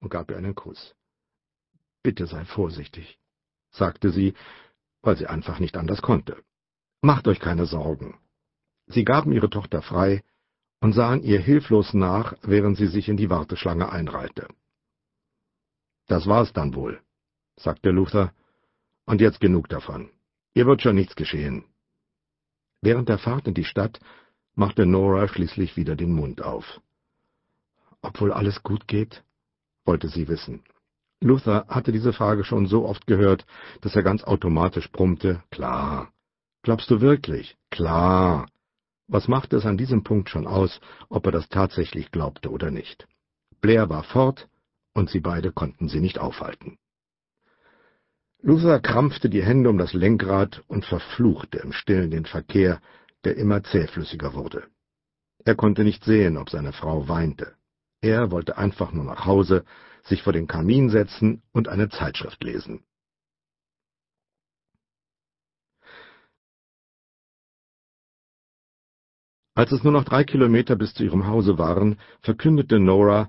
und gab ihr einen Kuss. Bitte sei vorsichtig, sagte sie, weil sie einfach nicht anders konnte. Macht euch keine Sorgen. Sie gaben ihre Tochter frei und sahen ihr hilflos nach, während sie sich in die Warteschlange einreihte. Das war's dann wohl, sagte Luther, und jetzt genug davon. Ihr wird schon nichts geschehen. Während der Fahrt in die Stadt machte Nora schließlich wieder den Mund auf. Ob wohl alles gut geht? Wollte sie wissen. Luther hatte diese Frage schon so oft gehört, dass er ganz automatisch brummte, klar. Glaubst du wirklich? Klar. Was machte es an diesem Punkt schon aus, ob er das tatsächlich glaubte oder nicht? Blair war fort, und sie beide konnten sie nicht aufhalten. Luther krampfte die Hände um das Lenkrad und verfluchte im Stillen den Verkehr, der immer zähflüssiger wurde. Er konnte nicht sehen, ob seine Frau weinte. Er wollte einfach nur nach Hause, sich vor den Kamin setzen und eine Zeitschrift lesen. Als es nur noch drei Kilometer bis zu ihrem Hause waren, verkündete Nora,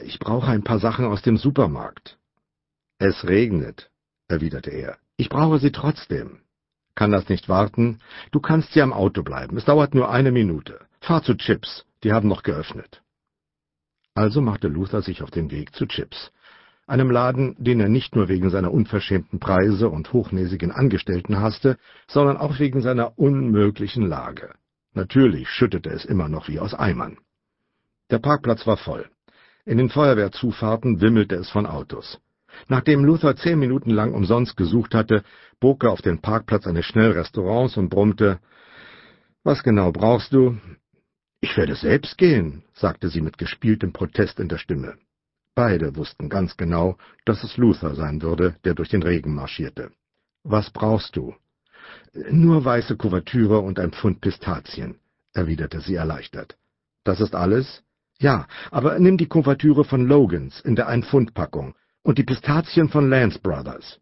ich brauche ein paar Sachen aus dem Supermarkt. Es regnet, erwiderte er. Ich brauche sie trotzdem. Kann das nicht warten? Du kannst hier am Auto bleiben. Es dauert nur eine Minute. Fahr zu Chips. Die haben noch geöffnet. Also machte Luther sich auf den Weg zu Chips, einem Laden, den er nicht nur wegen seiner unverschämten Preise und hochnäsigen Angestellten hasste, sondern auch wegen seiner unmöglichen Lage. Natürlich schüttete es immer noch wie aus Eimern. Der Parkplatz war voll. In den Feuerwehrzufahrten wimmelte es von Autos. Nachdem Luther zehn Minuten lang umsonst gesucht hatte, bog er auf den Parkplatz eines Schnellrestaurants und brummte Was genau brauchst du? Ich werde selbst gehen, sagte sie mit gespieltem Protest in der Stimme. Beide wussten ganz genau, dass es Luther sein würde, der durch den Regen marschierte. Was brauchst du? Nur weiße Kuvertüre und ein Pfund Pistazien, erwiderte sie erleichtert. Das ist alles? Ja, aber nimm die Kuvertüre von Logans in der Ein-Pfund-Packung und die Pistazien von Lance Brothers.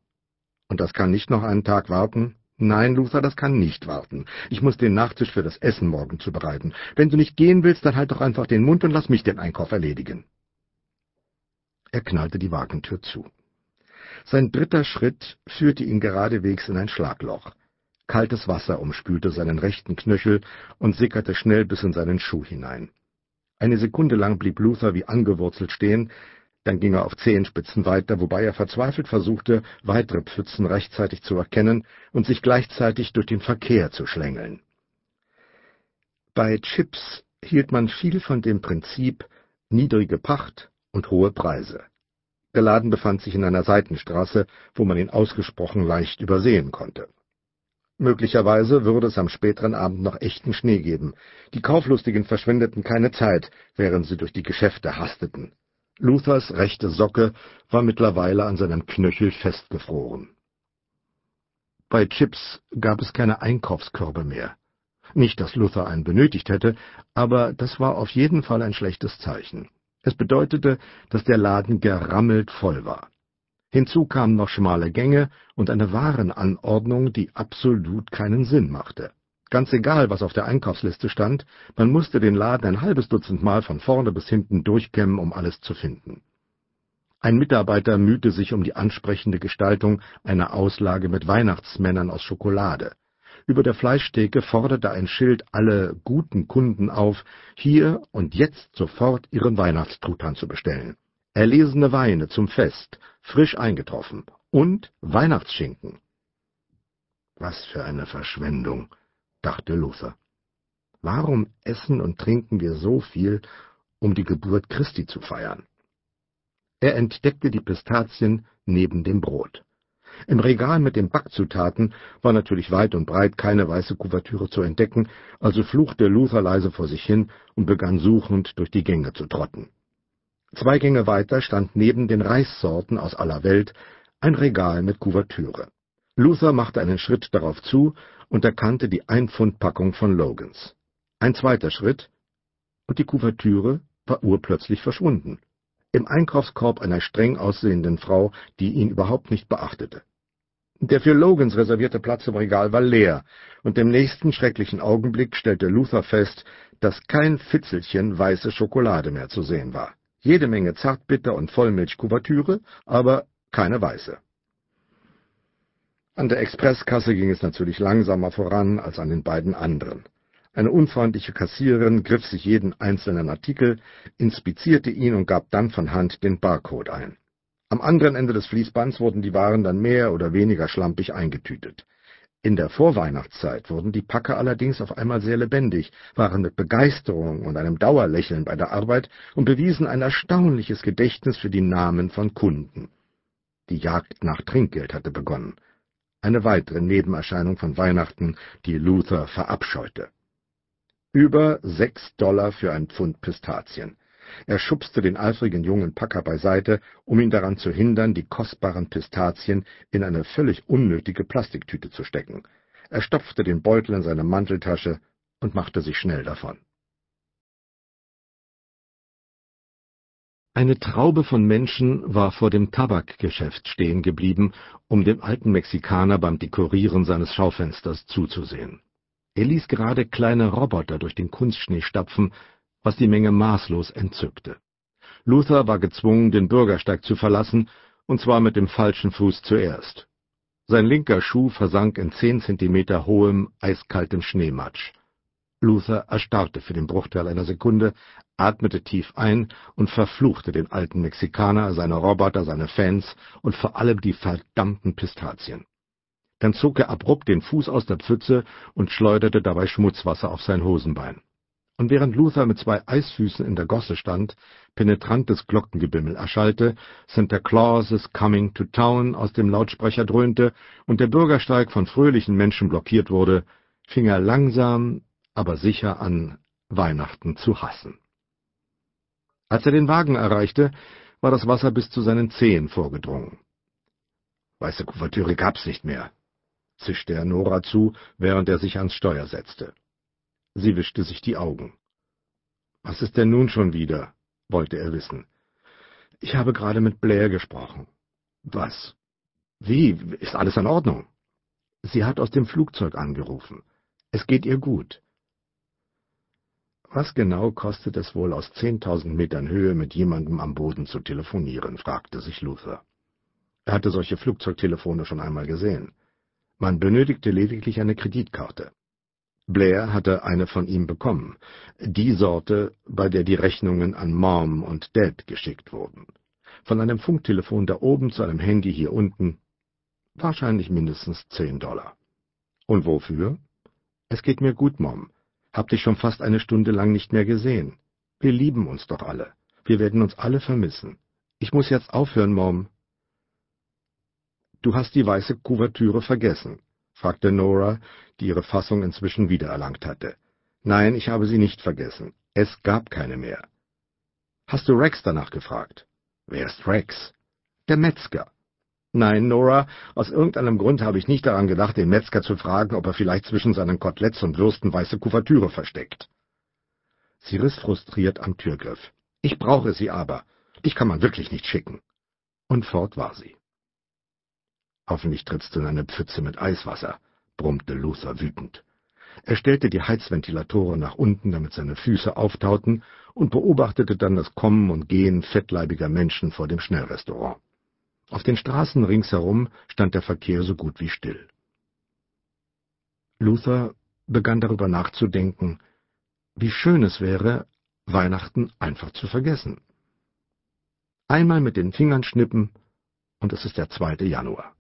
Und das kann nicht noch einen Tag warten? Nein, Luther, das kann nicht warten. Ich muss den Nachtisch für das Essen morgen zubereiten. Wenn du nicht gehen willst, dann halt doch einfach den Mund und lass mich den Einkauf erledigen. Er knallte die Wagentür zu. Sein dritter Schritt führte ihn geradewegs in ein Schlagloch. Kaltes Wasser umspülte seinen rechten Knöchel und sickerte schnell bis in seinen Schuh hinein. Eine Sekunde lang blieb Luther wie angewurzelt stehen, dann ging er auf Zehenspitzen weiter, wobei er verzweifelt versuchte, weitere Pfützen rechtzeitig zu erkennen und sich gleichzeitig durch den Verkehr zu schlängeln. Bei Chips hielt man viel von dem Prinzip niedrige Pacht und hohe Preise. Der Laden befand sich in einer Seitenstraße, wo man ihn ausgesprochen leicht übersehen konnte. Möglicherweise würde es am späteren Abend noch echten Schnee geben. Die Kauflustigen verschwendeten keine Zeit, während sie durch die Geschäfte hasteten. Luthers rechte Socke war mittlerweile an seinem Knöchel festgefroren. Bei Chips gab es keine Einkaufskörbe mehr. Nicht, dass Luther einen benötigt hätte, aber das war auf jeden Fall ein schlechtes Zeichen. Es bedeutete, dass der Laden gerammelt voll war. Hinzu kamen noch schmale Gänge und eine Warenanordnung, die absolut keinen Sinn machte. Ganz egal, was auf der Einkaufsliste stand, man musste den Laden ein halbes Dutzend Mal von vorne bis hinten durchkämmen, um alles zu finden. Ein Mitarbeiter mühte sich um die ansprechende Gestaltung einer Auslage mit Weihnachtsmännern aus Schokolade. Über der Fleischtheke forderte ein Schild alle guten Kunden auf, hier und jetzt sofort ihren Weihnachtstruthahn zu bestellen. Erlesene Weine zum Fest, frisch eingetroffen und Weihnachtsschinken. Was für eine Verschwendung, dachte Luther. Warum essen und trinken wir so viel, um die Geburt Christi zu feiern? Er entdeckte die Pistazien neben dem Brot. Im Regal mit den Backzutaten war natürlich weit und breit keine weiße Kuvertüre zu entdecken, also fluchte Luther leise vor sich hin und begann suchend durch die Gänge zu trotten. Zwei Gänge weiter stand neben den Reissorten aus aller Welt ein Regal mit Kuvertüre. Luther machte einen Schritt darauf zu und erkannte die Einpfundpackung von Logans. Ein zweiter Schritt, und die Kuvertüre war urplötzlich verschwunden. Im Einkaufskorb einer streng aussehenden Frau, die ihn überhaupt nicht beachtete. Der für Logans reservierte Platz im Regal war leer, und im nächsten schrecklichen Augenblick stellte Luther fest, dass kein Fitzelchen weiße Schokolade mehr zu sehen war. jede Menge Zartbitter und Vollmilchkuvertüre, aber keine weiße. An der Expresskasse ging es natürlich langsamer voran als an den beiden anderen. Eine unfreundliche Kassiererin griff sich jeden einzelnen Artikel, inspizierte ihn und gab dann von Hand den Barcode ein. Am anderen Ende des Fließbands wurden die Waren dann mehr oder weniger schlampig eingetütet. In der Vorweihnachtszeit wurden die Packer allerdings auf einmal sehr lebendig, waren mit Begeisterung und einem Dauerlächeln bei der Arbeit und bewiesen ein erstaunliches Gedächtnis für die Namen von Kunden. Die Jagd nach Trinkgeld hatte begonnen. Eine weitere Nebenerscheinung von Weihnachten, die Luther verabscheute. Über sechs Dollar für ein Pfund Pistazien. Er schubste den eifrigen jungen Packer beiseite, um ihn daran zu hindern, die kostbaren Pistazien in eine völlig unnötige Plastiktüte zu stecken. Er stopfte den Beutel in seine Manteltasche und machte sich schnell davon. Eine Traube von Menschen war vor dem Tabakgeschäft stehen geblieben, um dem alten Mexikaner beim Dekorieren seines Schaufensters zuzusehen. Er ließ gerade kleine Roboter durch den Kunstschnee stapfen, was die Menge maßlos entzückte. Luther war gezwungen, den Bürgersteig zu verlassen, und zwar mit dem falschen Fuß zuerst. Sein linker Schuh versank in zehn Zentimeter hohem, eiskaltem Schneematsch. Luther erstarrte für den Bruchteil einer Sekunde, atmete tief ein und verfluchte den alten Mexikaner, seine Roboter, seine Fans und vor allem die verdammten Pistazien. Dann zog er abrupt den Fuß aus der Pfütze und schleuderte dabei Schmutzwasser auf sein Hosenbein und während Luther mit zwei Eisfüßen in der Gosse stand, penetrantes Glockengebimmel erschallte, Santa Claus is coming to town aus dem Lautsprecher dröhnte und der Bürgersteig von fröhlichen Menschen blockiert wurde, fing er langsam, aber sicher an, Weihnachten zu hassen. Als er den Wagen erreichte, war das Wasser bis zu seinen Zehen vorgedrungen. Weiße Kuvertüre gab's nicht mehr, zischte er Nora zu, während er sich ans Steuer setzte. Sie wischte sich die Augen. Was ist denn nun schon wieder? wollte er wissen. Ich habe gerade mit Blair gesprochen. Was? Wie? Ist alles in Ordnung? Sie hat aus dem Flugzeug angerufen. Es geht ihr gut. Was genau kostet es wohl, aus zehntausend Metern Höhe mit jemandem am Boden zu telefonieren? fragte sich Luther. Er hatte solche Flugzeugtelefone schon einmal gesehen. Man benötigte lediglich eine Kreditkarte. Blair hatte eine von ihm bekommen, die Sorte, bei der die Rechnungen an Mom und Dad geschickt wurden. Von einem Funktelefon da oben zu einem Handy hier unten, wahrscheinlich mindestens zehn Dollar. Und wofür? Es geht mir gut, Mom. Hab dich schon fast eine Stunde lang nicht mehr gesehen. Wir lieben uns doch alle. Wir werden uns alle vermissen. Ich muss jetzt aufhören, Mom. Du hast die weiße Kuvertüre vergessen fragte Nora, die ihre Fassung inzwischen wiedererlangt hatte. Nein, ich habe sie nicht vergessen. Es gab keine mehr. Hast du Rex danach gefragt? Wer ist Rex? Der Metzger. Nein, Nora, aus irgendeinem Grund habe ich nicht daran gedacht, den Metzger zu fragen, ob er vielleicht zwischen seinen Koteletts und Würsten weiße Kuvertüre versteckt. Sie riss frustriert am Türgriff. Ich brauche sie aber. Dich kann man wirklich nicht schicken. Und fort war sie. Hoffentlich trittst du in eine Pfütze mit Eiswasser, brummte Luther wütend. Er stellte die Heizventilatoren nach unten, damit seine Füße auftauten, und beobachtete dann das Kommen und Gehen fettleibiger Menschen vor dem Schnellrestaurant. Auf den Straßen ringsherum stand der Verkehr so gut wie still. Luther begann darüber nachzudenken, wie schön es wäre, Weihnachten einfach zu vergessen. Einmal mit den Fingern schnippen, und es ist der zweite Januar.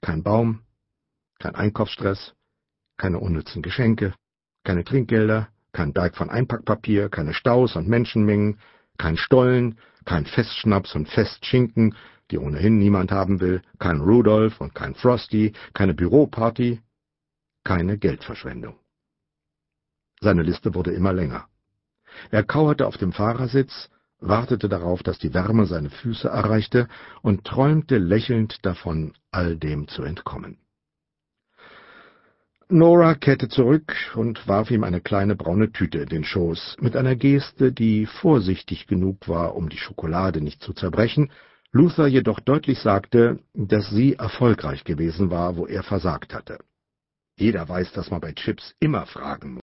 Kein Baum, kein Einkaufsstress, keine unnützen Geschenke, keine Trinkgelder, kein Berg von Einpackpapier, keine Staus und Menschenmengen, kein Stollen, kein Festschnaps und Festschinken, die ohnehin niemand haben will, kein Rudolph und kein Frosty, keine Büroparty, keine Geldverschwendung. Seine Liste wurde immer länger. Er kauerte auf dem Fahrersitz, wartete darauf, dass die Wärme seine Füße erreichte und träumte lächelnd davon, all dem zu entkommen. Nora kehrte zurück und warf ihm eine kleine braune Tüte in den Schoß, mit einer Geste, die vorsichtig genug war, um die Schokolade nicht zu zerbrechen, Luther jedoch deutlich sagte, dass sie erfolgreich gewesen war, wo er versagt hatte. Jeder weiß, dass man bei Chips immer fragen muss.